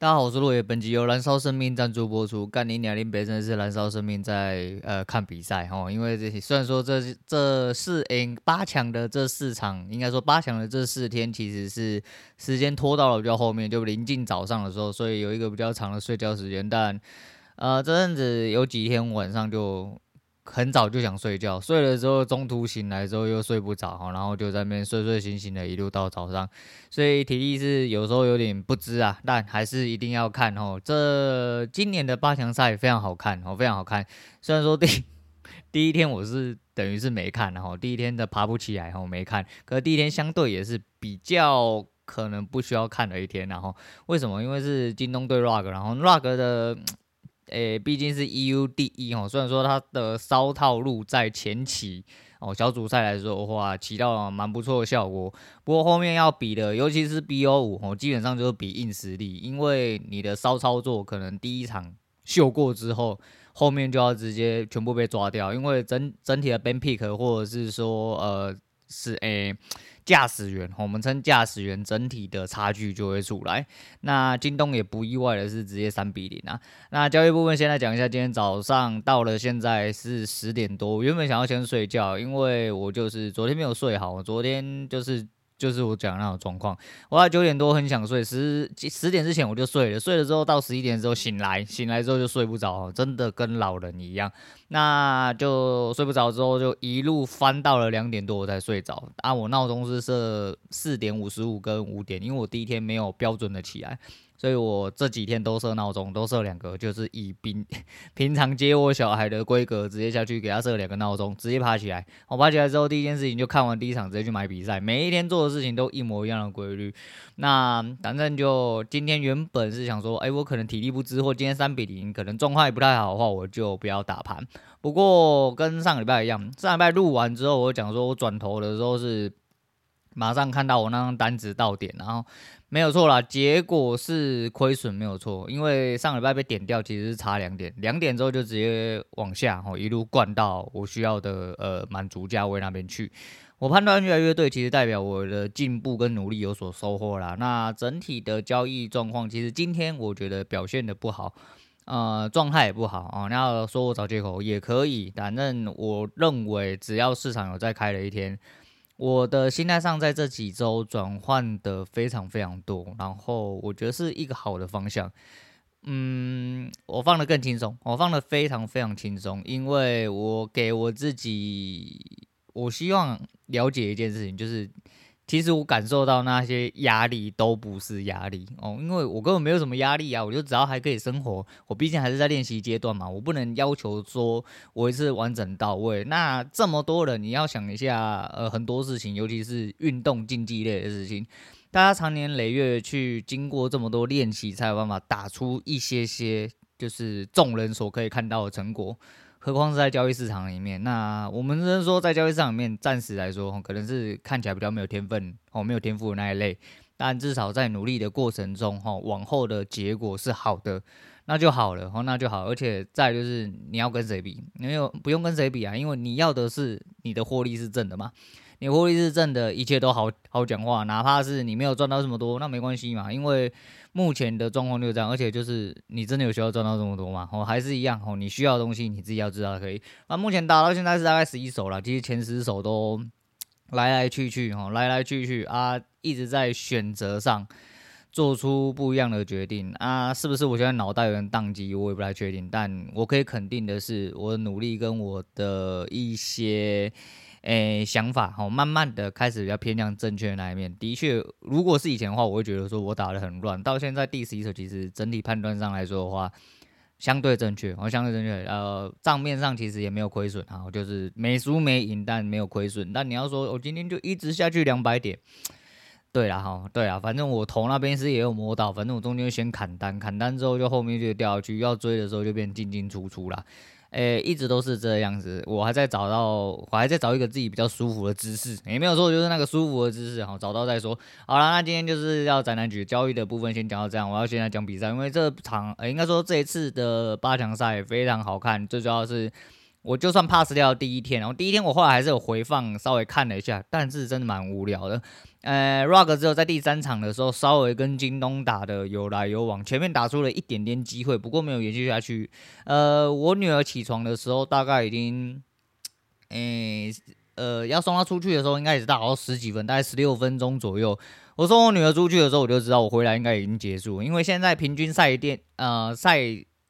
大家好，我是落叶，本集由燃烧生命赞助播出。干你娘，林北真的是燃烧生命在呃看比赛哦，因为这虽然说这这四 N 八强的这四场，应该说八强的这四天，其实是时间拖到了比较后面，就临近早上的时候，所以有一个比较长的睡觉时间。但呃这阵子有几天晚上就。很早就想睡觉，睡了之后中途醒来之后又睡不着，然后就在那边睡睡醒醒的，一路到早上，所以体力是有时候有点不支啊，但还是一定要看哦。这今年的八强赛非常好看哦，非常好看。虽然说第 第一天我是等于是没看，然后第一天的爬不起来，然后没看，可是第一天相对也是比较可能不需要看的一天，然后为什么？因为是京东对 ROG，然后 ROG 的。诶，毕竟是 EU 第一哦，虽然说他的骚套路在前期哦，小组赛来说的话，起到蛮不错的效果。不过后面要比的，尤其是 BO 五哦，基本上就是比硬实力，因为你的骚操作可能第一场秀过之后，后面就要直接全部被抓掉，因为整整体的 ban pick 或者是说呃是诶。驾驶员，我们称驾驶员，整体的差距就会出来。那京东也不意外的是直接三比零啊。那交易部分先来讲一下，今天早上到了，现在是十点多。我原本想要先睡觉，因为我就是昨天没有睡好，昨天就是。就是我讲那种状况，我在九点多很想睡，十十点之前我就睡了，睡了之后到十一点之后醒来，醒来之后就睡不着，真的跟老人一样，那就睡不着之后就一路翻到了两点多我才睡着，啊，我闹钟是设四点五十五跟五点，因为我第一天没有标准的起来。所以我这几天都设闹钟，都设两个，就是以平 平常接我小孩的规格，直接下去给他设两个闹钟，直接爬起来。我爬起来之后，第一件事情就看完第一场，直接去买比赛。每一天做的事情都一模一样的规律。那反正就今天原本是想说，哎，我可能体力不支，或今天三比零，可能状况也不太好的话，我就不要打盘。不过跟上礼拜一样，上礼拜录完之后，我讲说我转头的时候是马上看到我那张单子到点，然后。没有错啦，结果是亏损没有错，因为上礼拜被点掉，其实是差两点，两点之后就直接往下，哦，一路灌到我需要的呃满足价位那边去。我判断越来越对，其实代表我的进步跟努力有所收获啦。那整体的交易状况，其实今天我觉得表现得不好，呃，状态也不好啊。你要说我找借口也可以，反正我认为只要市场有再开了一天。我的心态上，在这几周转换的非常非常多，然后我觉得是一个好的方向。嗯，我放的更轻松，我放的非常非常轻松，因为我给我自己，我希望了解一件事情，就是。其实我感受到那些压力都不是压力哦，因为我根本没有什么压力啊，我就只要还可以生活，我毕竟还是在练习阶段嘛，我不能要求说我一次完整到位。那这么多人，你要想一下，呃，很多事情，尤其是运动竞技类的事情，大家长年累月去经过这么多练习，才有办法打出一些些，就是众人所可以看到的成果。何况是在交易市场里面，那我们只能说，在交易市场里面，暂时来说，可能是看起来比较没有天分哦，没有天赋的那一类。但至少在努力的过程中，哈，往后的结果是好的，那就好了，哈，那就好。而且再就是你要跟谁比，没有不用跟谁比啊，因为你要的是你的获利是正的嘛。你获利是正的，一切都好好讲话，哪怕是你没有赚到这么多，那没关系嘛，因为目前的状况就是这样，而且就是你真的有需要赚到这么多吗？哦，还是一样哦，你需要的东西你自己要知道可以。那目前打到现在是大概十一手了，其实前十手都来来去去哦，来来去去啊，一直在选择上做出不一样的决定啊，是不是？我现在脑袋有点宕机，我也不太确定，但我可以肯定的是，我的努力跟我的一些。诶，想法哈，慢慢的开始比较偏向正确的那一面。的确，如果是以前的话，我会觉得说我打得很乱。到现在第十一手，其实整体判断上来说的话，相对正确，哦，相对正确。呃，账面上其实也没有亏损啊，就是没输没赢，但没有亏损。但你要说我今天就一直下去两百点，对啦哈，对啊，反正我头那边是也有摸到，反正我中间先砍单，砍单之后就后面就掉下去，要追的时候就变进进出出啦。诶、一直都是这样子，我还在找到，我还在找一个自己比较舒服的姿势，也没有说，就是那个舒服的姿势，好，找到再说。好了，那今天就是要宅男局交易的部分先讲到这样，我要先来讲比赛，因为这场，呃、应该说这一次的八强赛非常好看，最主要是。我就算 pass 掉第一天，然后第一天我后来还是有回放稍微看了一下，但是真的蛮无聊的。呃，Rug 只有在第三场的时候稍微跟京东打的有来有往，前面打出了一点点机会，不过没有延续下去。呃，我女儿起床的时候大概已经，诶，呃，要送她出去的时候应该也是打到十几分，大概十六分钟左右。我送我女儿出去的时候，我就知道我回来应该已经结束，因为现在平均赛电呃赛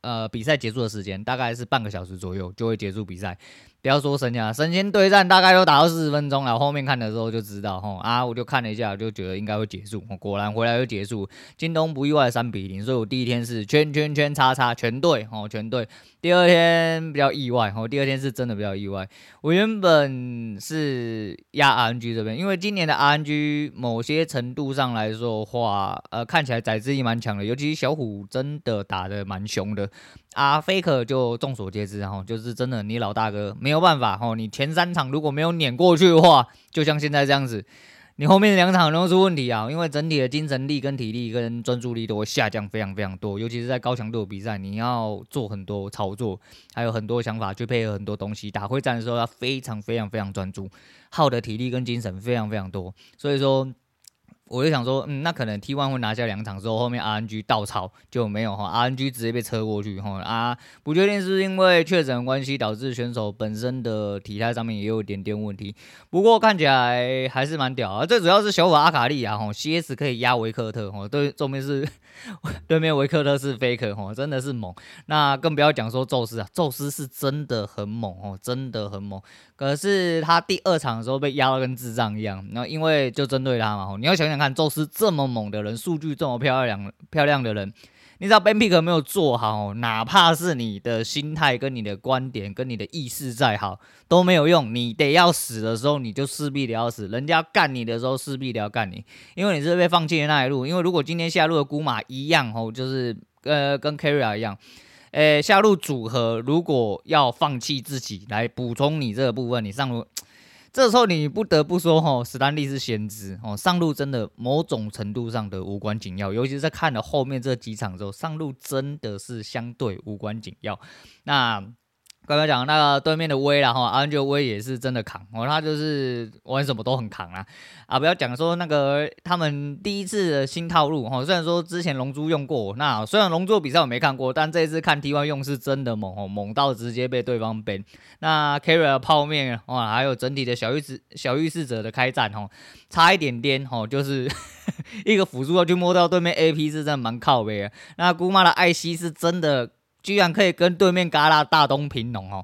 呃比赛结束的时间大概是半个小时左右就会结束比赛。不要说神仙，神仙对战大概都打到四十分钟了，后面看的时候就知道吼啊，我就看了一下，就觉得应该会结束，果然回来就结束，京东不意外三比零，所以我第一天是圈圈圈叉叉全对哦全对，第二天比较意外哦，第二天是真的比较意外，我原本是压 RNG 这边，因为今年的 RNG 某些程度上来说的话，呃看起来宰制力蛮强的，尤其小虎真的打得蛮凶的。啊，Faker 就众所皆知，然后，就是真的，你老大哥没有办法，哦，你前三场如果没有碾过去的话，就像现在这样子，你后面两场都出问题啊，因为整体的精神力跟体力跟专注力都会下降非常非常多，尤其是在高强度的比赛，你要做很多操作，还有很多想法去配合很多东西，打会战的时候要非常非常非常专注，耗的体力跟精神非常非常多，所以说。我就想说，嗯，那可能 T1 会拿下两场之后，后面 RNG 倒槽就没有哈，RNG 直接被车过去哈啊，不确定是因为确诊关系导致选手本身的体态上面也有一点点问题，不过看起来还是蛮屌啊。最主要是小法阿卡丽啊，哈，CS 可以压维克特哈，对，后面是 对面维克特是 Faker 哈，真的是猛。那更不要讲说宙斯啊，宙斯是真的很猛哦，真的很猛。可是他第二场的时候被压到跟智障一样，然后因为就针对他嘛，你要想想看，宙斯这么猛的人，数据这么漂亮漂亮的人，你知道 Ben pick 没有做好，哪怕是你的心态跟你的观点跟你的意识再好都没有用，你得要死的时候你就势必得要死，人家干你的时候势必得要干你，因为你是被放弃的那一路，因为如果今天下路的姑妈一样哦，就是呃跟 Keria 一样。诶，下路组合如果要放弃自己来补充你这个部分，你上路，这时候你不得不说吼，史丹利是先知哦，上路真的某种程度上的无关紧要，尤其是在看了后面这几场之后，上路真的是相对无关紧要。那。刚刚讲那个对面的威啦哈，阿恩就威也是真的扛哦，他就是玩什么都很扛啊啊！不要讲说那个他们第一次的新套路哈，虽然说之前龙珠用过，那虽然龙珠比赛我没看过，但这一次看 T1 用是真的猛哦，猛到直接被对方 ban。那 Carry 的泡面哇，还有整体的小御子小御侍者的开战哦，差一点点哦，就是 一个辅助要去摸到对面 AP 是真的蛮靠背的。那姑妈的艾希是真的。居然可以跟对面嘎啦大东平农哦，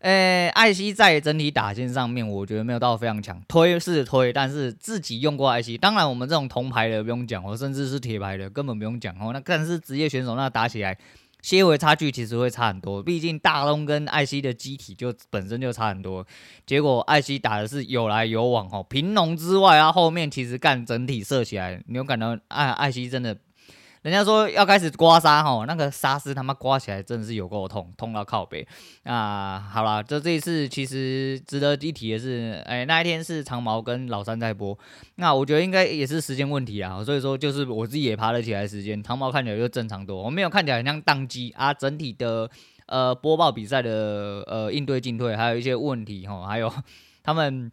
诶、艾希在整体打线上面，我觉得没有到非常强，推是推，但是自己用过艾希，当然我们这种铜牌的不用讲哦，甚至是铁牌的根本不用讲哦，那但是职业选手那打起来，些微差距其实会差很多，毕竟大东跟艾希的机体就本身就差很多，结果艾希打的是有来有往哦，平农之外啊，后面其实干整体射起来，你有感到艾艾希真的。人家说要开始刮痧吼，那个痧丝他妈刮起来真的是有够痛，痛到靠北。啊，好啦，这这一次其实值得一提的是，哎、那一天是长毛跟老三在播，那我觉得应该也是时间问题啊，所以说就是我自己也爬了起来时间，长毛看起来就正常多，我没有看起来很像宕机啊，整体的呃播报比赛的呃应对进退还有一些问题哈，还有他们。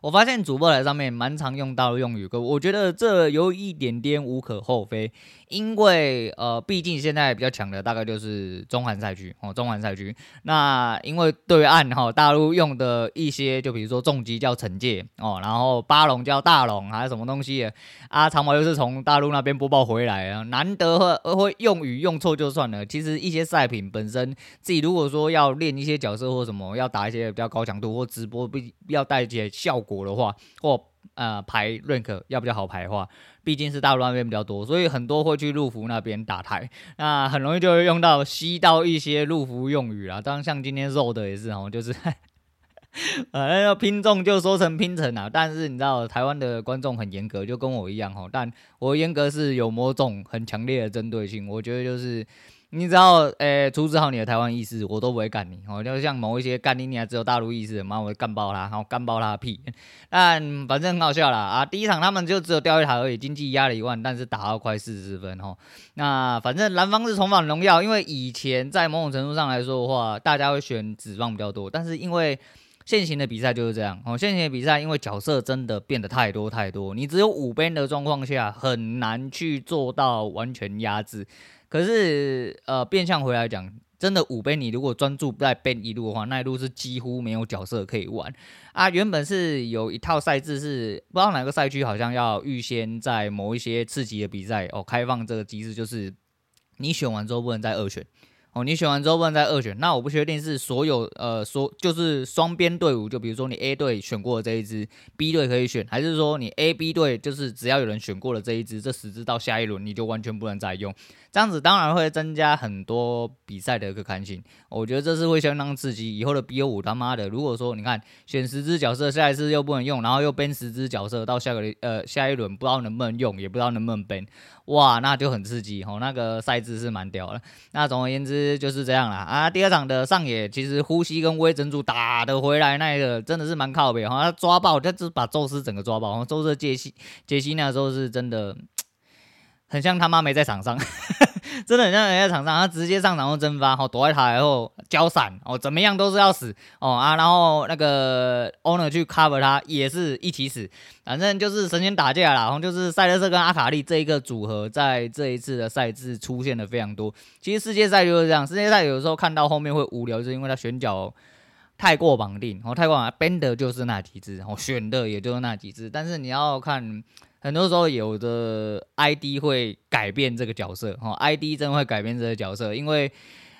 我发现主播台上面蛮常用到的用语，我觉得这有一点点无可厚非，因为呃，毕竟现在比较强的大概就是中韩赛区哦，中韩赛区。那因为对岸哈、哦、大陆用的一些，就比如说重机叫惩戒哦，然后巴龙叫大龙，还是什么东西啊？长毛又是从大陆那边播报回来啊，难得会会用语用错就算了。其实一些赛品本身自己如果说要练一些角色或什么，要打一些比较高强度或直播必要带一些效。果的话，或呃排 rank 要比较好排的话，毕竟是大陆那边比较多，所以很多会去陆服那边打台，那很容易就会用到吸到一些陆服用语啦。当然像今天肉的也是哦，就是呃，要拼中就说成拼成啊，但是你知道台湾的观众很严格，就跟我一样哦。但我严格是有某种很强烈的针对性，我觉得就是。你只要诶，处置好你的台湾意识，我都不会干你哦。就像某一些干你你还只有大陆意识，妈我干爆他，然后干爆他屁。但反正很好笑啦啊！第一场他们就只有掉一台而已，经济压了一万，但是打到快四十分哦。那反正蓝方是重返荣耀，因为以前在某种程度上来说的话，大家会选指望比较多，但是因为现行的比赛就是这样哦。现行的比赛因为角色真的变得太多太多，你只有五边的状况下，很难去做到完全压制。可是，呃，变相回来讲，真的五边，你如果专注在边一路的话，那一路是几乎没有角色可以玩啊。原本是有一套赛制，是不知道哪个赛区好像要预先在某一些刺激的比赛哦，开放这个机制，就是你选完之后不能再二选。哦，你选完之后不能再二选，那我不确定是所有呃所就是双边队伍，就比如说你 A 队选过的这一支，B 队可以选，还是说你 A、B 队就是只要有人选过了这一支，这十支到下一轮你就完全不能再用，这样子当然会增加很多比赛的可看性，我觉得这是会相当刺激。以后的 BO 五他妈的，如果说你看选十只角色，下一次又不能用，然后又编十只角色到下个呃下一轮不知道能不能用，也不知道能不能编。哇，那就很刺激哦，那个赛制是蛮屌的。那总而言之就是这样啦啊。第二场的上野其实呼吸跟微整组打得回来，那个真的是蛮靠北哈，他抓爆，他就是把宙斯整个抓爆。然后宙斯杰西杰西那时候是真的。很像他妈没在场上，真的很像没在场上，他直接上场后蒸发，哦，躲在塔后交闪，哦，怎么样都是要死，哦啊，然后那个 owner 去 cover 他也是一起死，反正就是神仙打架啦，然后就是赛德斯跟阿卡丽这一个组合在这一次的赛制出现的非常多。其实世界赛就是这样，世界赛有时候看到后面会无聊，就是因为他选角太过绑定，哦，太过绑定，编的就是那几只，哦，选的也就是那几只，但是你要看。很多时候，有的 ID 会改变这个角色，哈，ID 真会改变这个角色，因为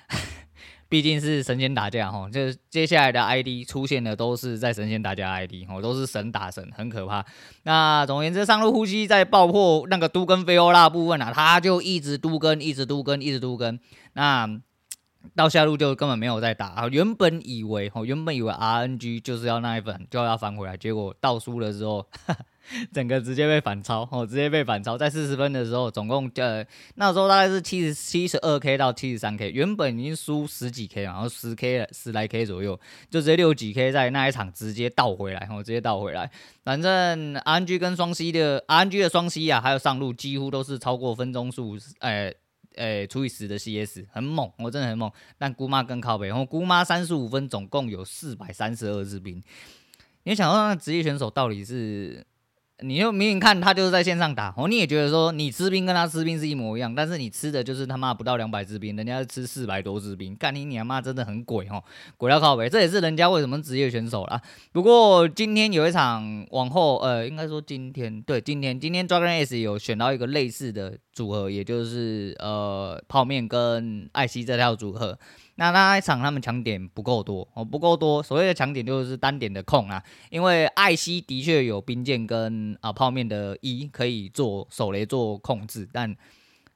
毕竟是神仙打架，哈，就是接下来的 ID 出现的都是在神仙打架 ID，哈，都是神打神，很可怕。那总而言之，上路呼吸在爆破那个都跟菲欧拉部分啊，他就一直都跟，一直都跟，一直都跟。那到下路就根本没有在打啊，原本以为，哦，原本以为 RNG 就是要那一份就要翻回来，结果倒输了之后。整个直接被反超哦，直接被反超，在四十分的时候，总共呃那时候大概是七十七十二 K 到七十三 K，原本已经输十几 K，然后十 K 了十来 K 左右，就直接六几 K 在那一场直接倒回来，然后直接倒回来。反正 RNG 跟双 C 的 RNG 的双 C 啊，还有上路几乎都是超过分钟数，哎诶除以十的 CS，很猛，我真的很猛。但姑妈更靠北，然后姑妈三十五分总共有四百三十二日兵，你想说那职业选手到底是？你就明明看他就是在线上打哦，你也觉得说你吃兵跟他吃兵是一模一样，但是你吃的就是他妈不到两百支兵，人家是吃四百多支兵，干你娘妈真的很鬼哦，鬼到靠北，这也是人家为什么职业选手啦。不过今天有一场往后，呃，应该说今天对今天今天 Dragon S 有选到一个类似的组合，也就是呃泡面跟艾希这套组合。那那一场他们抢点不够多哦，不够多。所谓的抢点就是单点的控啊，因为艾希的确有冰剑跟啊泡面的 E 可以做手雷做控制，但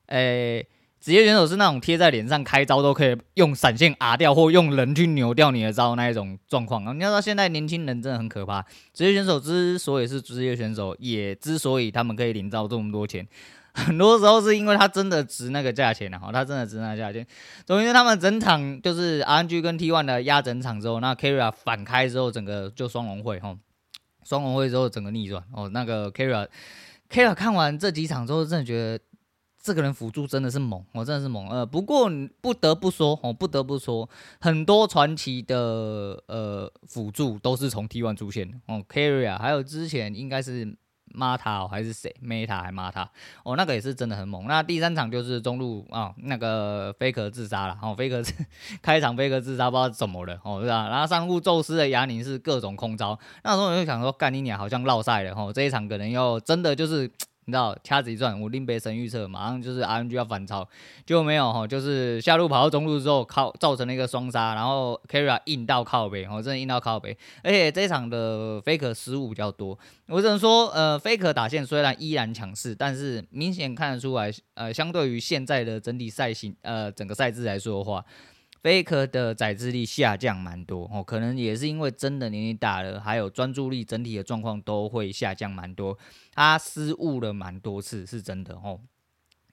诶职业选手是那种贴在脸上开招都可以用闪现 R 掉或用人去扭掉你的招那一种状况啊。你要知道现在年轻人真的很可怕，职业选手之所以是职业选手，也之所以他们可以领到这么多钱。很多时候是因为他真的值那个价钱啊，他真的值那个价钱。总之，他们整场就是 RNG 跟 T1 的压整场之后，那 Kira 反开之后，整个就双龙会哈，双龙会之后整个逆转哦。那个 Kira，Kira 看完这几场之后，真的觉得这个人辅助真的是猛，我真的是猛。呃，不过不得不说哦，不得不说，很多传奇的呃辅助都是从 T1 出现的哦，Keria 还有之前应该是。骂他哦，还是谁？Meta 还骂他哦，那个也是真的很猛。那第三场就是中路啊、那个飞哥自杀了哦，Faker 开场飞哥自杀，不知道怎么了哦，是吧？然后上路宙斯的牙宁是各种空招，那时候我就想说，干你娘，好像落赛了哦，这一场可能要真的就是。你知道掐指一算，我令北神预测马上就是 RNG 要反超，结果没有哈，就是下路跑到中路之后靠造成了一个双杀，然后 Keria 硬到靠北，哦，真的硬到靠北，而且这一场的 Faker 失误比较多，我只能说，呃，Faker 打线虽然依然强势，但是明显看得出来，呃，相对于现在的整体赛型，呃，整个赛制来说的话。Fake 的宰制力下降蛮多哦，可能也是因为真的年纪大了，还有专注力整体的状况都会下降蛮多。他失误了蛮多次，是真的哦。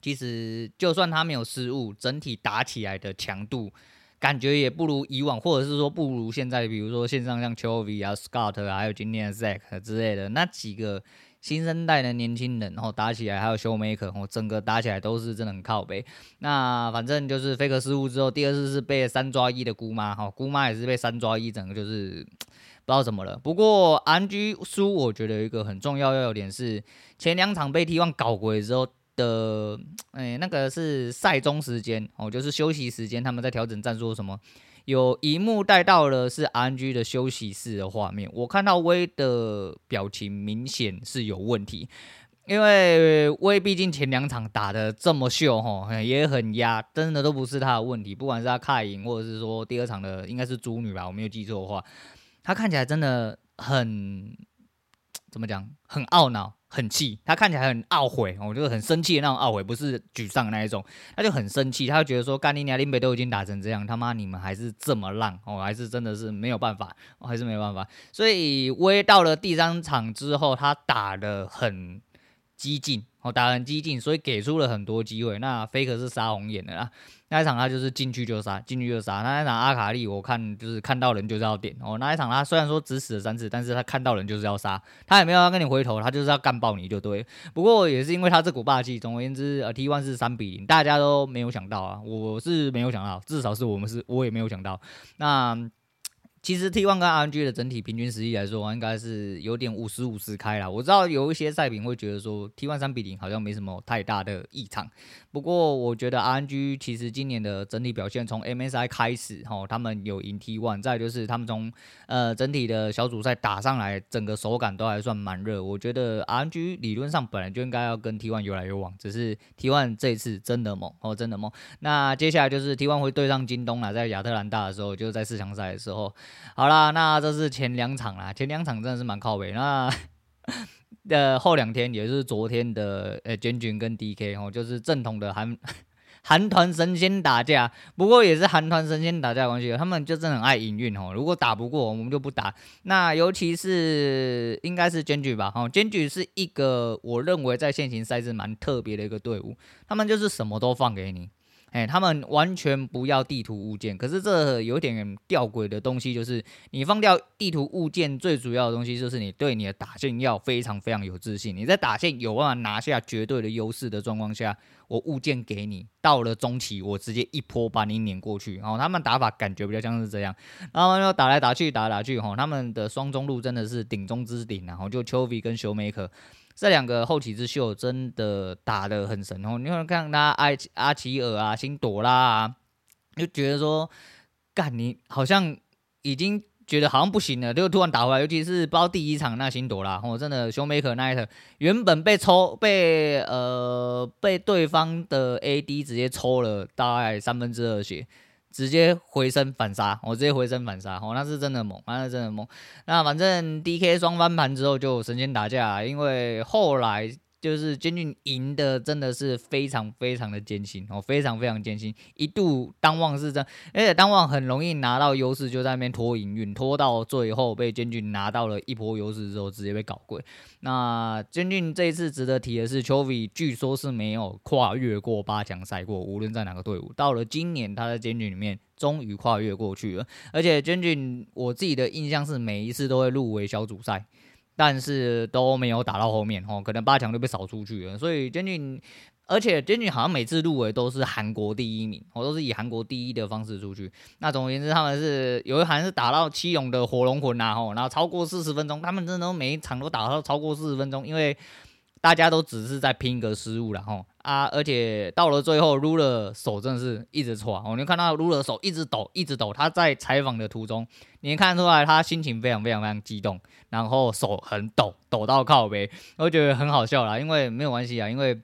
其实就算他没有失误，整体打起来的强度感觉也不如以往，或者是说不如现在，比如说线上像 Chovy 啊、Scott 啊，还有今天的 Zack 之类的那几个。新生代的年轻人，然后打起来还有 Showmaker，我整个打起来都是真的很靠背。那反正就是 Faker 失误之后，第二次是被三抓一的姑妈，哈，姑妈也是被三抓一，整个就是 不知道怎么了。不过 RNG 输，我觉得有一个很重要要点是，前两场被 T1 搞鬼之后的，哎，那个是赛中时间，哦，就是休息时间，他们在调整战术什么。有一幕带到了是 RNG 的休息室的画面，我看到威的表情明显是有问题，因为威毕竟前两场打的这么秀哈，也很压，真的都不是他的问题，不管是他卡赢，或者是说第二场的应该是猪女吧，我没有记错的话，他看起来真的很怎么讲，很懊恼。很气，他看起来很懊悔，我就是很生气的那种懊悔，不是沮丧那一种，他就很生气，他就觉得说，干你娘，林北都已经打成这样，他妈你们还是这么烂，哦，还是真的是没有办法，我还是没有办法，所以威到了第三场之后，他打的很激进。哦，打很激进，所以给出了很多机会。那 Faker 是杀红眼的啦，那一场他就是进去就杀，进去就杀。那一场阿卡丽，我看就是看到人就是要点。哦，那一场他虽然说只死了三次，但是他看到人就是要杀，他也没有要跟你回头，他就是要干爆你就对。不过也是因为他这股霸气，总而言之，呃，T1 是三比零，大家都没有想到啊，我是没有想到，至少是我们是，我也没有想到。那。其实 T1 跟 RNG 的整体平均实力来说，应该是有点五十五十开啦。我知道有一些赛评会觉得说 T1 三比零好像没什么太大的异常。不过我觉得 RNG 其实今年的整体表现，从 MSI 开始，哈，他们有赢 T1，再就是他们从呃整体的小组赛打上来，整个手感都还算蛮热。我觉得 RNG 理论上本来就应该要跟 T1 有来有往，只是 T1 这一次真的猛哦，真的猛。那接下来就是 T1 会对上京东啦，在亚特兰大的时候，就是在四强赛的时候。好啦，那这是前两场啦，前两场真的是蛮靠北。那的后两天，也是昨天的呃，Gen、欸、Jun 跟 DK 哦，就是正统的韩 韩团神仙打架。不过也是韩团神仙打架的关系，他们就真的很爱营运哦。如果打不过，我们就不打。那尤其是应该是 GENG 吧，哦，Gen Jun 是一个我认为在现行赛事蛮特别的一个队伍，他们就是什么都放给你。哎，他们完全不要地图物件，可是这有点吊诡的东西，就是你放掉地图物件，最主要的东西就是你对你的打线要非常非常有自信。你在打线有办法拿下绝对的优势的状况下，我物件给你，到了中期我直接一波把你碾过去。然后他们打法感觉比较像是这样，然后就打来打去，打来打去，哈，他们的双中路真的是顶中之顶，然后就丘比跟 Showmaker。这两个后起之秀真的打得很神哦！你看看他阿阿奇尔啊、辛朵拉啊，就觉得说，干你好像已经觉得好像不行了，就突然打回来。尤其是包第一场那辛朵拉，哦，真的 Showmaker 那一场原本被抽被呃被对方的 AD 直接抽了大概三分之二血。直接回身反杀，我直接回身反杀，哦，那是真的猛，那是真的猛。那反正 DK 双翻盘之后就神仙打架，因为后来。就是 Gen 赢的真的是非常非常的艰辛哦，非常非常艰辛，一度当旺是这样，而且当旺很容易拿到优势，就在那边拖营运，拖到最后被 Gen 拿到了一波优势之后，直接被搞贵。那 Gen 这一次值得提的是，Chovy 据说是没有跨越过八强赛过，无论在哪个队伍。到了今年，他在 Gen 里面终于跨越过去了，而且 gen 我自己的印象是每一次都会入围小组赛。但是都没有打到后面哦，可能八强就被扫出去了。所以 geng 而且 geng 好像每次入围都是韩国第一名，我都是以韩国第一的方式出去。那总而言之，他们是有一盘是打到七勇的火龙魂呐，吼，然后超过四十分钟，他们真的都每一场都打到超过四十分钟，因为。大家都只是在拼一个失误了哈啊！而且到了最后，Ruler 手真的是一直搓，我能看到 Ruler 手一直抖，一直抖。他在采访的途中，你能看出来他心情非常非常非常激动，然后手很抖，抖到靠背，我觉得很好笑啦。因为没有关系啊，因为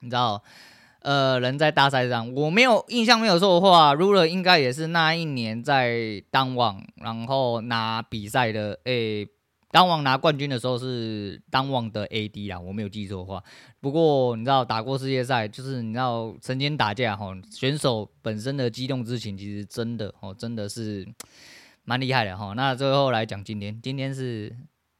你知道，呃，人在大赛上，我没有印象没有错的话，Ruler 应该也是那一年在当网，然后拿比赛的诶。当王拿冠军的时候是当王的 AD 啦，我没有记错的话。不过你知道打过世界赛，就是你知道曾经打架哈，选手本身的激动之情其实真的哦，真的是蛮厉害的哈。那最后来讲今天，今天是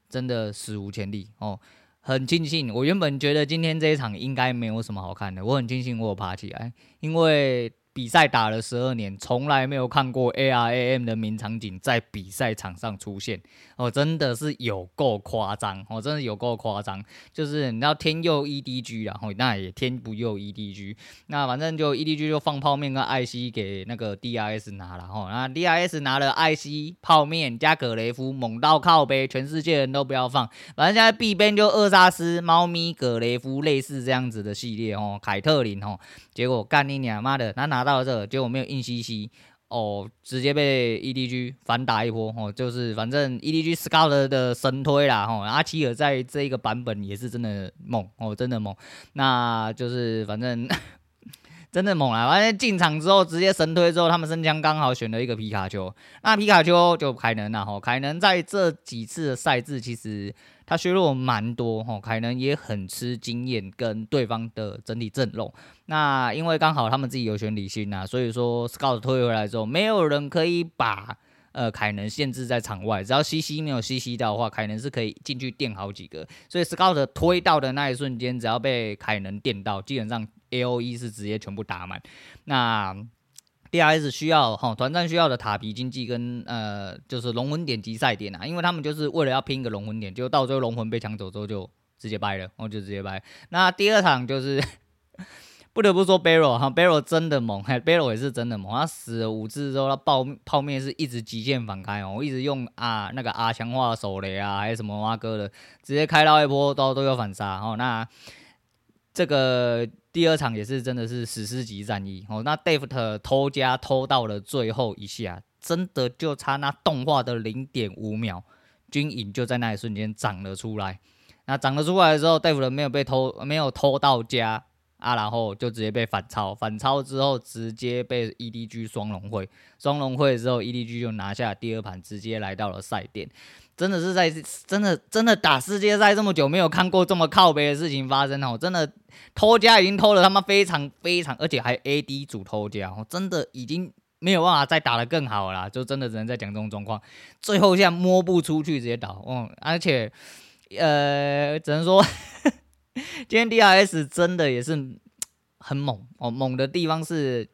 真的史无前例哦，很庆幸。我原本觉得今天这一场应该没有什么好看的，我很庆幸我有爬起来，因为。比赛打了十二年，从来没有看过 ARAM 的名场景在比赛场上出现哦，真的是有够夸张哦，真的有够夸张。就是你知道天佑 EDG 啊，那也天不佑 EDG，那反正就 EDG 就放泡面跟艾希给那个 DRS 拿了哈，那 DRS 拿了艾希泡面加葛雷夫，猛到靠杯，全世界人都不要放。反正现在 B 边就厄萨斯、猫咪、葛雷夫类似这样子的系列哦，凯特琳哦，结果干你娘妈的，他拿。到这结果没有硬吸吸哦，直接被 EDG 反打一波哦，就是反正 EDG Scout 的神推啦哈，阿奇尔在这一个版本也是真的猛哦，真的猛，那就是反正 真的猛啊！反正进场之后直接神推之后，他们生枪刚好选了一个皮卡丘，那皮卡丘就凯能了哈，凯能在这几次的赛制其实。他削弱蛮多哈，凯能也很吃经验跟对方的整体阵容。那因为刚好他们自己有选李信啊，所以说 Scout 推回来之后，没有人可以把呃凯能限制在场外，只要 CC 没有 CC 的话，凯能是可以进去垫好几个。所以 Scout 推到的那一瞬间，只要被凯能垫到，基本上 AOE 是直接全部打满。那 D.R.S 需要哈团战需要的塔皮经济跟呃就是龙魂点击赛点啊，因为他们就是为了要拼一个龙魂点，就到最后龙魂被抢走之后就直接掰了，我就直接掰。那第二场就是 不得不说 Barrow 哈 Barrow 真的猛，Barrow 也是真的猛，他死了五次之后，他爆泡面是一直极限反开哦，我一直用啊那个啊强化手雷啊还有什么挖哥的，直接开到一波都都有反杀哦，那这个。第二场也是真的是史诗级战役哦，那 Deft 偷家偷到了最后一下，真的就差那动画的零点五秒，军营就在那一瞬间长了出来。那长了出来的时候，Deft 没有被偷，没有偷到家啊，然后就直接被反超，反超之后直接被 EDG 双龙会，双龙会之后 EDG 就拿下第二盘，直接来到了赛点。真的是在真的真的打世界赛这么久，没有看过这么靠背的事情发生哦！真的偷家已经偷了他妈非常非常，而且还 AD 组偷家哦！真的已经没有办法再打得更好了，就真的只能再讲这种状况。最后现在摸不出去，直接倒哦！而且呃，只能说 今天 DRS 真的也是很猛哦，猛的地方是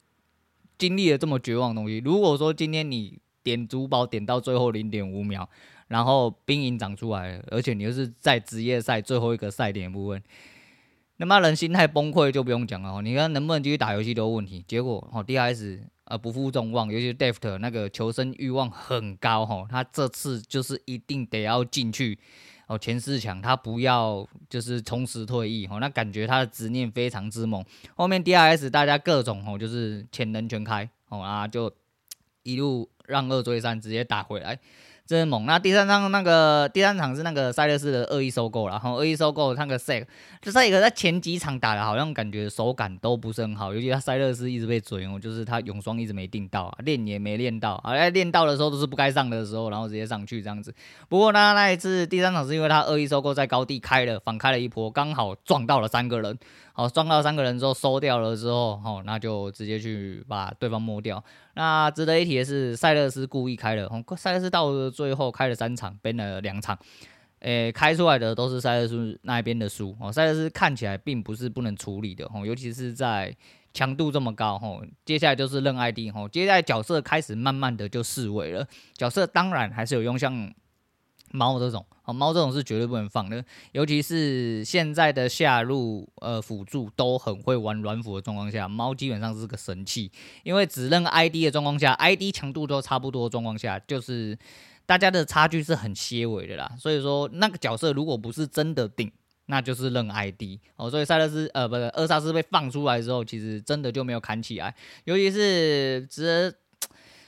经历了这么绝望的东西。如果说今天你点主宝点到最后零点五秒。然后兵营长出来了，而且你又是在职业赛最后一个赛点的部分，那么人心态崩溃就不用讲了。你看能不能继续打游戏都有问题。结果哦，DRS 呃不负众望，尤其是 Deft 那个求生欲望很高哈，他这次就是一定得要进去哦前四强，他不要就是从此退役哦。那感觉他的执念非常之猛。后面 DRS 大家各种哦就是潜能全开哦啊，就一路让二追三直接打回来。真猛！那第三场那个第三场是那个赛勒斯的恶意收购，然后恶意收购那个 Zac，就赛克在前几场打的好像感觉手感都不是很好，尤其他赛勒斯一直被追哦，就是他泳双一直没定到啊，练也没练到，啊，练到的时候都是不该上的时候，然后直接上去这样子。不过呢，那一次第三场是因为他恶意收购在高地开了反开了一波，刚好撞到了三个人。好，撞到三个人之后收掉了之后，好，那就直接去把对方摸掉。那值得一提的是，赛勒斯故意开了，赛勒斯到了最后开了三场编了两场，诶、开出来的都是赛勒斯那一边的输。哦，赛勒斯看起来并不是不能处理的，哦，尤其是在强度这么高，哦，接下来就是认 ID，哦，接下来角色开始慢慢的就示威了，角色当然还是有用，像。猫这种，哦，猫这种是绝对不能放的，尤其是现在的下路呃辅助都很会玩软辅的状况下，猫基本上是个神器，因为只认 ID 的状况下，ID 强度都差不多的状况下，就是大家的差距是很些微的啦，所以说那个角色如果不是真的顶，那就是认 ID 哦，所以赛勒斯呃不是厄萨斯被放出来之后，其实真的就没有砍起来，尤其是只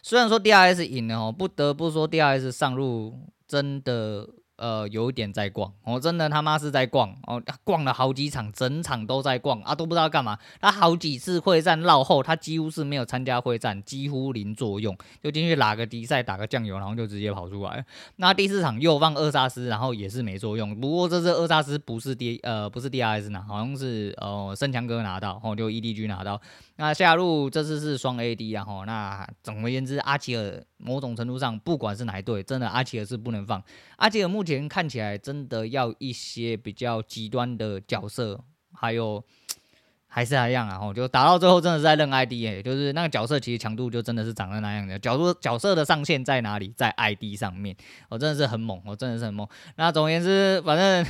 虽然说 DRS 赢了哦，不得不说 DRS 上路。真的，呃有点在逛，我、哦、真的他妈是在逛哦，逛了好几场，整场都在逛啊，都不知道干嘛。他好几次会战绕后，他几乎是没有参加会战，几乎零作用，就进去拉个敌赛，打个酱油，然后就直接跑出来。那第四场又放二杀斯，然后也是没作用。不过这次二杀斯不是 D 呃不是 DRS 拿，好像是呃圣强哥拿到，哦就 EDG 拿到。那下路这次是双 AD 啊，吼，那总而言之，阿奇尔某种程度上，不管是哪一队，真的阿奇尔是不能放。阿奇尔目前看起来真的要一些比较极端的角色，还有 还是那样啊，吼，就打到最后真的是在认 ID 诶，就是那个角色其实强度就真的是长在那样的，角度角色的上限在哪里，在 ID 上面，我真的是很猛，我真的是很猛。那总而言之，反正。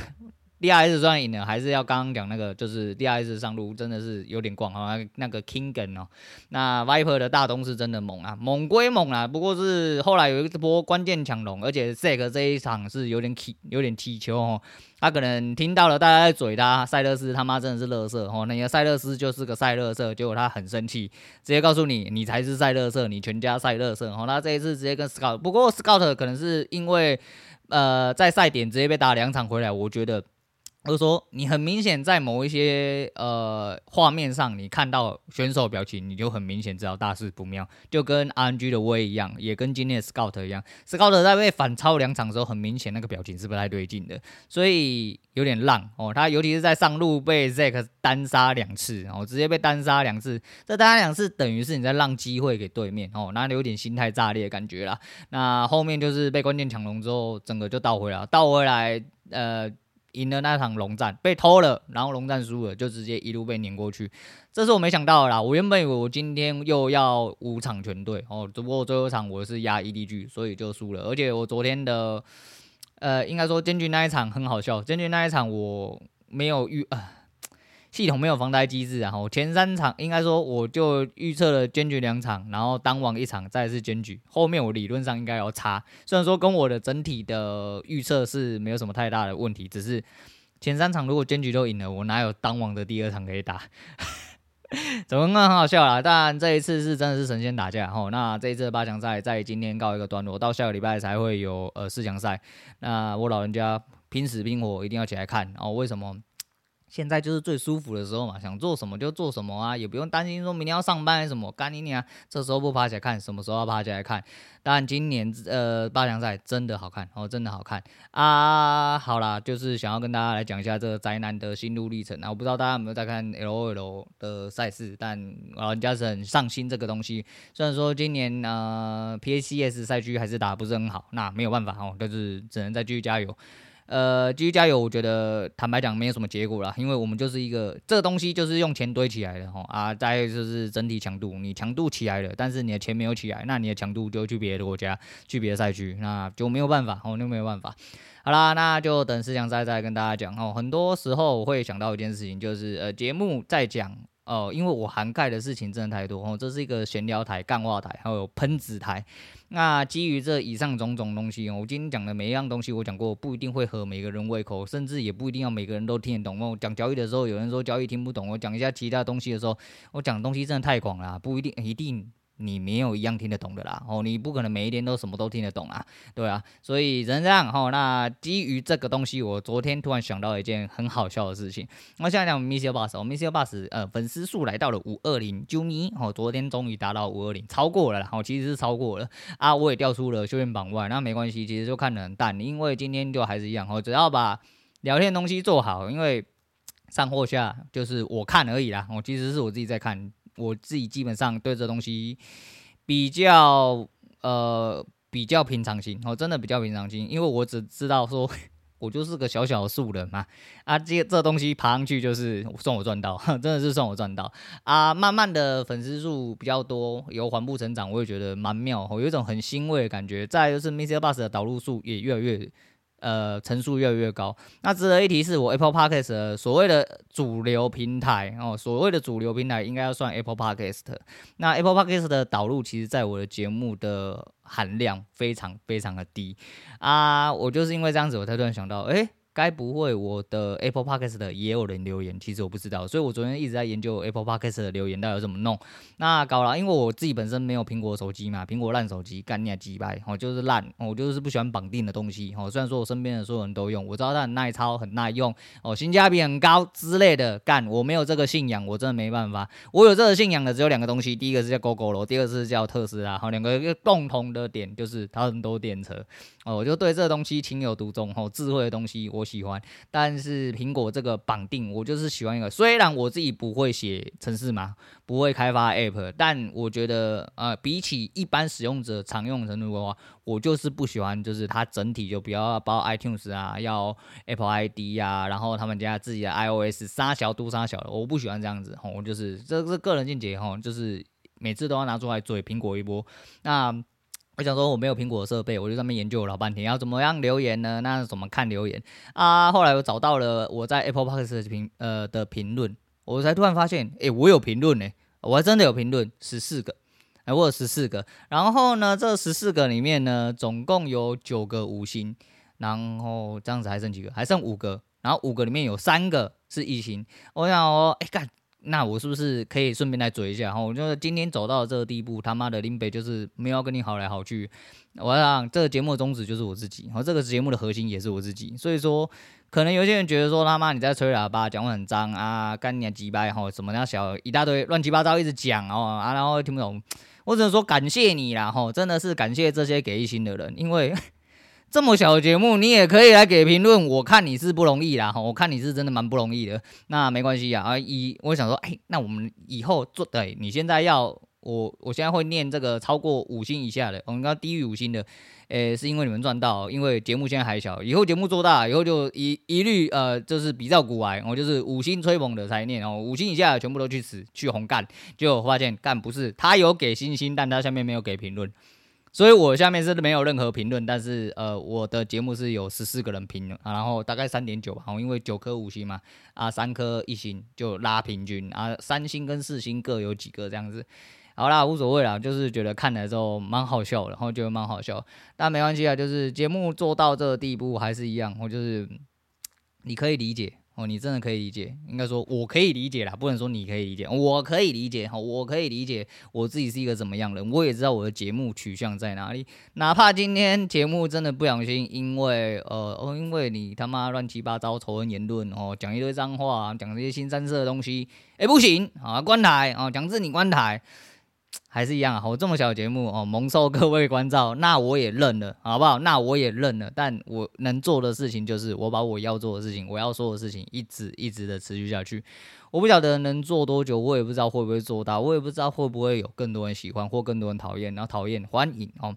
D R S 算赢了，还是要刚刚讲那个，就是 D R S 上路真的是有点逛啊。那个 Kingen 哦，那 Viper 的大东是真的猛啊，猛归猛啊，不过是后来有一波关键抢龙，而且 Zac 这一场是有点，有点踢球哦。他可能听到了大家在嘴他，赛勒斯他妈真的是乐色哦，那个赛勒斯就是个赛勒色，结果他很生气，直接告诉你，你才是赛勒色，你全家赛勒色哦。那这一次直接跟 Scout，不过 Scout 可能是因为呃在赛点直接被打两场回来，我觉得。就是说，你很明显在某一些呃画面上，你看到选手表情，你就很明显知道大事不妙，就跟 RNG 的威一样，也跟今天的 Scout 一样。Scout 在被反超两场的时候，很明显那个表情是不太对劲的，所以有点浪哦。他尤其是在上路被 Zac 单杀两次，然后直接被单杀两次，这单杀两次等于是你在让机会给对面哦，那有点心态炸裂的感觉啦。那后面就是被关键抢龙之后，整个就倒回来，倒回来呃。赢了那场龙战，被偷了，然后龙战输了，就直接一路被碾过去。这是我没想到啦，我原本以为我今天又要五场全对哦，只不过最后一场我是压 EDG，所以就输了。而且我昨天的，呃，应该说监军那一场很好笑，监军那一场我没有预啊。系统没有防呆机制，然后前三场应该说我就预测了监局两场，然后当王一场，再是监局。后面我理论上应该要差，虽然说跟我的整体的预测是没有什么太大的问题，只是前三场如果监局都赢了，我哪有当王的第二场可以打？怎么那很好笑啦？但这一次是真的是神仙打架吼。那这一次的八强赛在今天告一个段落，到下个礼拜才会有呃四强赛。那我老人家拼死拼活一定要起来看哦。为什么？现在就是最舒服的时候嘛，想做什么就做什么啊，也不用担心说明天要上班还是什么。干你娘，这时候不爬起来看，什么时候要爬起来看？但，今年呃八强赛真的好看哦，真的好看啊！好啦，就是想要跟大家来讲一下这个宅男的心路历程啊。我不知道大家有没有在看 LOL 的赛事，但老人家是很上心这个东西。虽然说今年呃 PACS 赛区还是打得不是很好，那没有办法哦，就是只能再继续加油。呃，继续加油！我觉得坦白讲，没有什么结果啦，因为我们就是一个这个东西就是用钱堆起来的吼啊。再就是整体强度，你强度起来了，但是你的钱没有起来，那你的强度就去别的国家，去别的赛区，那就没有办法哦，就没有办法。好啦，那就等四强赛再跟大家讲哦。很多时候我会想到一件事情，就是呃，节目在讲。哦，因为我涵盖的事情真的太多哦，这是一个闲聊台、干话台，还有喷子台。那基于这以上种种东西，我今天讲的每一样东西，我讲过不一定会合每个人胃口，甚至也不一定要每个人都听得懂。哦讲交易的时候，有人说交易听不懂，我讲一下其他东西的时候，我讲东西真的太广了，不一定一定。你没有一样听得懂的啦，哦，你不可能每一天都什么都听得懂啊，对啊，所以只能这样，哦，那基于这个东西，我昨天突然想到一件很好笑的事情。那现在讲 Missile Bus，Missile Bus，呃，粉丝数来到了五二零，啾咪，哦，昨天终于达到五二零，超过了啦，哦，其实是超过了啊，我也掉出了修炼榜外，那没关系，其实就看得很淡，因为今天就还是一样，哦，只要把聊天东西做好，因为上或下就是我看而已啦，哦，其实是我自己在看。我自己基本上对这东西比较呃比较平常心，我真的比较平常心，因为我只知道说 我就是个小小的素人嘛，啊这这东西爬上去就是算我赚到，真的是算我赚到啊，慢慢的粉丝数比较多，有缓步成长，我也觉得蛮妙，我有一种很欣慰的感觉。再就是 Mister Bus 的导入数也越来越。呃，层数越来越高。那值得一提是，我 Apple Podcast 所谓的主流平台哦，所谓的主流平台应该要算 Apple Podcast。那 Apple Podcast 的导入，其实在我的节目的含量非常非常的低啊。我就是因为这样子，我才突然想到，哎、该不会我的 Apple Podcast 的也有人留言？其实我不知道，所以我昨天一直在研究 Apple Podcast 的留言到底要怎么弄。那搞了，因为我自己本身没有苹果手机嘛，苹果烂手机，干你啊鸡掰，哦就是烂，我就是不喜欢绑定的东西。哦，虽然说我身边的所有人都用，我知道它很耐操、很耐用，哦性价比很高之类的，干我没有这个信仰，我真的没办法。我有这个信仰的只有两个东西，第一个是叫 g o g o 第二个是叫特斯拉。好，两个共同的点就是它很多电车。哦，我就对这东西情有独钟，哦，智慧的东西我喜欢。但是苹果这个绑定，我就是喜欢一个。虽然我自己不会写程式嘛，不会开发 App，但我觉得，呃，比起一般使用者常用程度的话，我就是不喜欢，就是它整体就比较包 iTunes 啊，要 Apple ID 啊，然后他们家自己的 iOS 杀小都杀小的，我不喜欢这样子，吼，我就是这是个人见解，吼，就是每次都要拿出来嘴苹果一波。那我想说我没有苹果设备，我就在那边研究了老半天，要怎么样留言呢？那怎么看留言啊？后来我找到了我在 Apple Podcast 的评呃的评论，我才突然发现，诶、我有评论呢，我还真的有评论十四个，哎、我有十四个。然后呢，这十四个里面呢，总共有九个五星，然后这样子还剩几个？还剩五个。然后五个里面有三个是一星。我想哦，哎、欸，干。那我是不是可以顺便来嘴一下？哈，我就是今天走到这个地步，他妈的林北就是没有跟你好来好去。我想这个节目的宗旨就是我自己，然后这个节目的核心也是我自己。所以说，可能有些人觉得说他妈你在吹喇叭，讲话很脏啊，干你鸡掰哈，什么那小一大堆乱七八糟一直讲哦啊，然后听不懂。我只能说感谢你啦，哈，真的是感谢这些给一星的人，因为。这么小的节目，你也可以来给评论。我看你是不容易啦，我看你是真的蛮不容易的。那没关系啊，啊，以我想说，哎，那我们以后做，对，你现在要我，我现在会念这个超过五星以下的，我们刚低于五星的，诶，是因为你们赚到，因为节目现在还小，以后节目做大，以后就一一律呃，就是比照古来，我就是五星吹捧的才念哦，五星以下的全部都去死去红干，就发现干不是，他有给星星，但他下面没有给评论。所以我下面是没有任何评论，但是呃，我的节目是有十四个人评啊，然后大概三点九吧，因为九颗五星嘛，啊，三颗一星就拉平均啊，三星跟四星各有几个这样子，好啦，无所谓啦，就是觉得看了之后蛮好笑，然后觉得蛮好笑，但没关系啊，就是节目做到这个地步还是一样，我就是你可以理解。哦，你真的可以理解，应该说我可以理解啦，不能说你可以理解，我可以理解哈，我可以理解我自己是一个怎么样的人，我也知道我的节目取向在哪里，哪怕今天节目真的不小心，因为呃，因为你他妈乱七八糟仇恨言论哦，讲一堆脏话，讲这些新三色的东西，哎不行啊，关台啊，强制你关台。还是一样啊，我这么小节目哦，蒙受各位关照，那我也认了，好不好？那我也认了，但我能做的事情就是，我把我要做的事情，我要说的事情，一直一直的持续下去。我不晓得能做多久，我也不知道会不会做到，我也不知道会不会有更多人喜欢或更多人讨厌，然后讨厌欢迎哦。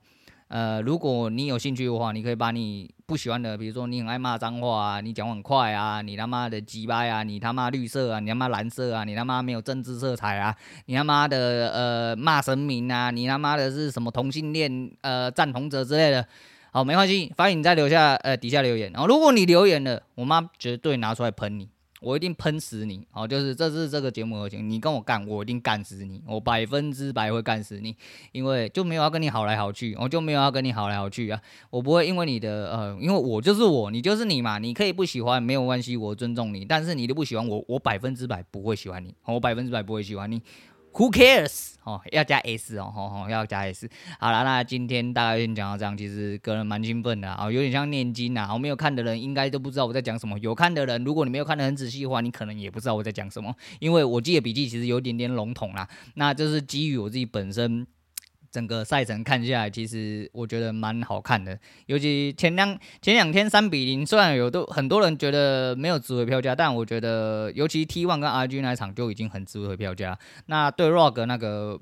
呃，如果你有兴趣的话，你可以把你不喜欢的，比如说你很爱骂脏话啊，你讲话很快啊，你他妈的鸡巴啊，你他妈绿色啊，你他妈蓝色啊，你他妈没有政治色彩啊，你他妈的呃骂神明啊，你他妈的是什么同性恋呃赞同者之类的，好，没关系，欢迎你再留下呃底下留言，然后如果你留言了，我妈绝对拿出来喷你。我一定喷死你！哦，就是这是这个节目核心，你跟我干，我一定干死你，我百分之百会干死你，因为就没有要跟你好来好去，我就没有要跟你好来好去啊！我不会因为你的呃，因为我就是我，你就是你嘛，你可以不喜欢没有关系，我尊重你，但是你都不喜欢我，我百分之百不会喜欢你，我百分之百不会喜欢你。Who cares？哦，要加 S 哦，吼吼，要加 S。好了，那今天大概先讲到这样。其实个人蛮兴奋的啊，有点像念经呐。我没有看的人应该都不知道我在讲什么，有看的人，如果你没有看得很仔细的话，你可能也不知道我在讲什么，因为我记的笔记其实有点点笼统啦。那就是基于我自己本身。整个赛程看下来，其实我觉得蛮好看的。尤其前两前两天三比零，虽然有都很多人觉得没有值回票价，但我觉得尤其 T1 跟 RG 那场就已经很值回票价。那对 ROG 那个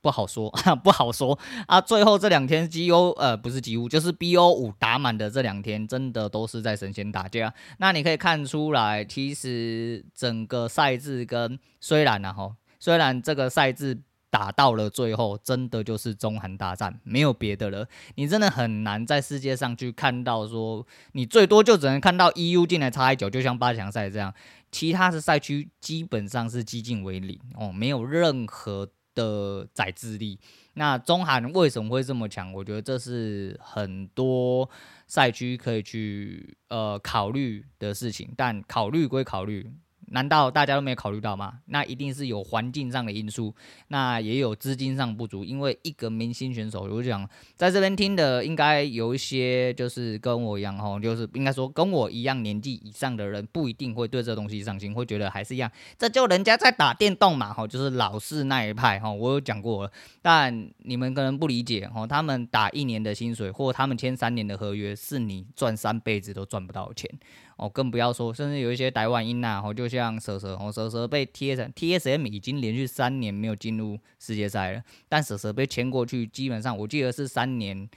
不好说，不好说啊。最后这两天 GO 呃不是几乎就是 BO 五打满的这两天，真的都是在神仙打架。那你可以看出来，其实整个赛制跟虽然呢、啊、虽然这个赛制。打到了最后，真的就是中韩大战，没有别的了。你真的很难在世界上去看到说，你最多就只能看到 EU 进来插一脚，就像八强赛这样。其他的赛区基本上是几近为零哦，没有任何的宰制力。那中韩为什么会这么强？我觉得这是很多赛区可以去呃考虑的事情，但考虑归考虑。难道大家都没有考虑到吗？那一定是有环境上的因素，那也有资金上不足。因为一个明星选手，我讲在这边听的，应该有一些就是跟我一样哈，就是应该说跟我一样年纪以上的人，不一定会对这东西上心，会觉得还是一样，这就人家在打电动嘛，哈，就是老式那一派哈。我有讲过了，但你们可能不理解哈，他们打一年的薪水，或他们签三年的合约，是你赚三辈子都赚不到钱。哦，更不要说，甚至有一些台湾音呐，哦，就像蛇蛇，哦，蛇蛇被 TSM，TSM 已经连续三年没有进入世界赛了，但蛇蛇被签过去，基本上我记得是三年，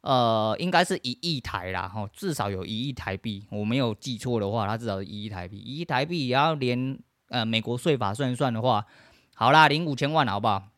呃，应该是一亿台啦，哈，至少有一亿台币，我没有记错的话，它至少是一亿台币，一亿台币也要连呃美国税法算一算的话，好啦，领五千万好不好？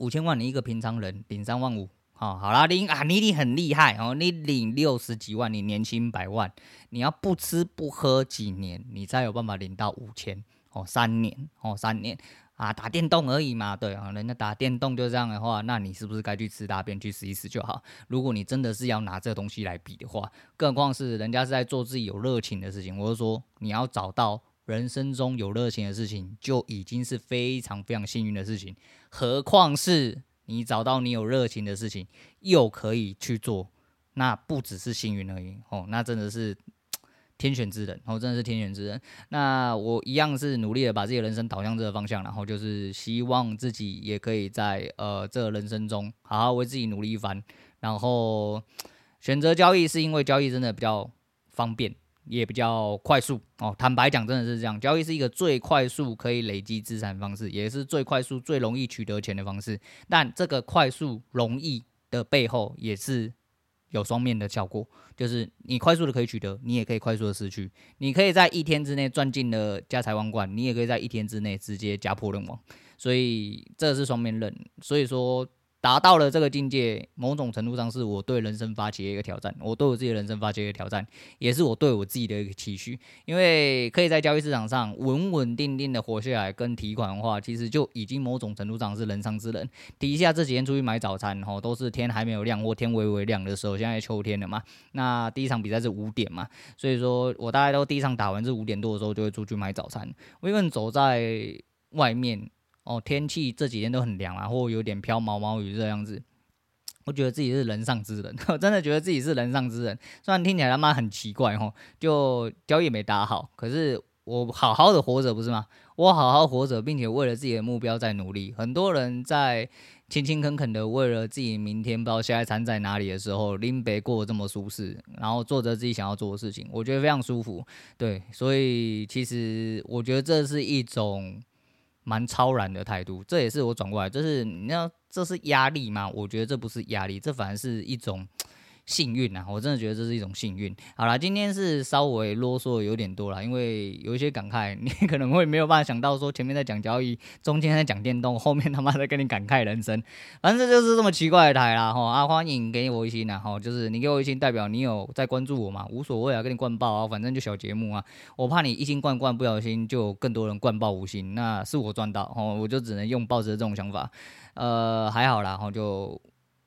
五千万你一个平常人领三万五。哦，好啦，你啊，你你很厉害哦，你领六十几万，你年薪百万，你要不吃不喝几年，你才有办法领到五千哦，三年哦，三年啊，打电动而已嘛，对啊，人家打电动就这样的话，那你是不是该去吃大便去试一试就好？如果你真的是要拿这东西来比的话，更何况是人家是在做自己有热情的事情，我就说你要找到人生中有热情的事情，就已经是非常非常幸运的事情，何况是。你找到你有热情的事情，又可以去做，那不只是幸运而已哦，那真的是 天选之人哦，真的是天选之人。那我一样是努力的把自己的人生导向这个方向，然后就是希望自己也可以在呃这人生中好好为自己努力一番。然后 选择交易是因为交易真的比较方便。也比较快速哦，坦白讲，真的是这样。交易是一个最快速可以累积资产方式，也是最快速、最容易取得钱的方式。但这个快速、容易的背后，也是有双面的效果，就是你快速的可以取得，你也可以快速的失去。你可以在一天之内赚进了家财万贯，你也可以在一天之内直接家破人亡。所以这是双面刃。所以说。达到了这个境界，某种程度上是我对人生发起的一个挑战，我对我自己的人生发起一个挑战，也是我对我自己的一个期许。因为可以在交易市场上稳稳定定的活下来跟提款的话，其实就已经某种程度上是人上之人。提一下这几天出去买早餐，吼，都是天还没有亮或天微微亮的时候，现在秋天了嘛。那第一场比赛是五点嘛，所以说我大概都第一场打完是五点多的时候就会出去买早餐。我一个人走在外面。哦，天气这几天都很凉啊，或有点飘毛毛雨这样子，我觉得自己是人上之人，我 真的觉得自己是人上之人。虽然听起来他妈很奇怪哦，就交易没打好，可是我好好的活着不是吗？我好好活着，并且为了自己的目标在努力。很多人在勤勤恳恳的为了自己明天不知道下一餐在哪里的时候，林北过得这么舒适，然后做着自己想要做的事情，我觉得非常舒服。对，所以其实我觉得这是一种。蛮超然的态度，这也是我转过来，就是你要这是压力吗？我觉得这不是压力，这反而是一种。幸运啊，我真的觉得这是一种幸运。好啦，今天是稍微啰嗦有点多了，因为有一些感慨，你可能会没有办法想到说前面在讲交易，中间在讲电动，后面他妈在跟你感慨人生。反正就是这么奇怪的台啦，哈啊，欢迎给我一星啊，哈，就是你给我一星，代表你有在关注我嘛，无所谓啊，跟你灌爆啊，反正就小节目啊，我怕你一星灌灌不小心就更多人灌爆五星，那是我赚到，哦，我就只能用抱着这种想法，呃，还好啦，然后就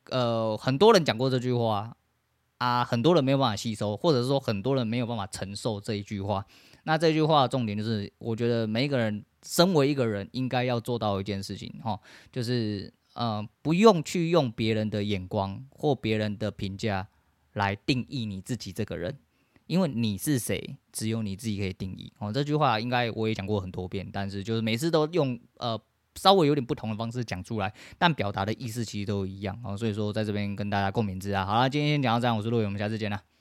呃很多人讲过这句话。啊，很多人没有办法吸收，或者是说很多人没有办法承受这一句话。那这句话的重点就是，我觉得每一个人身为一个人，应该要做到一件事情，哈，就是呃，不用去用别人的眼光或别人的评价来定义你自己这个人，因为你是谁，只有你自己可以定义。哦，这句话应该我也讲过很多遍，但是就是每次都用呃。稍微有点不同的方式讲出来，但表达的意思其实都一样啊，所以说在这边跟大家共勉之啊。好了，今天先讲到这样，我是陆伟，我们下次见了。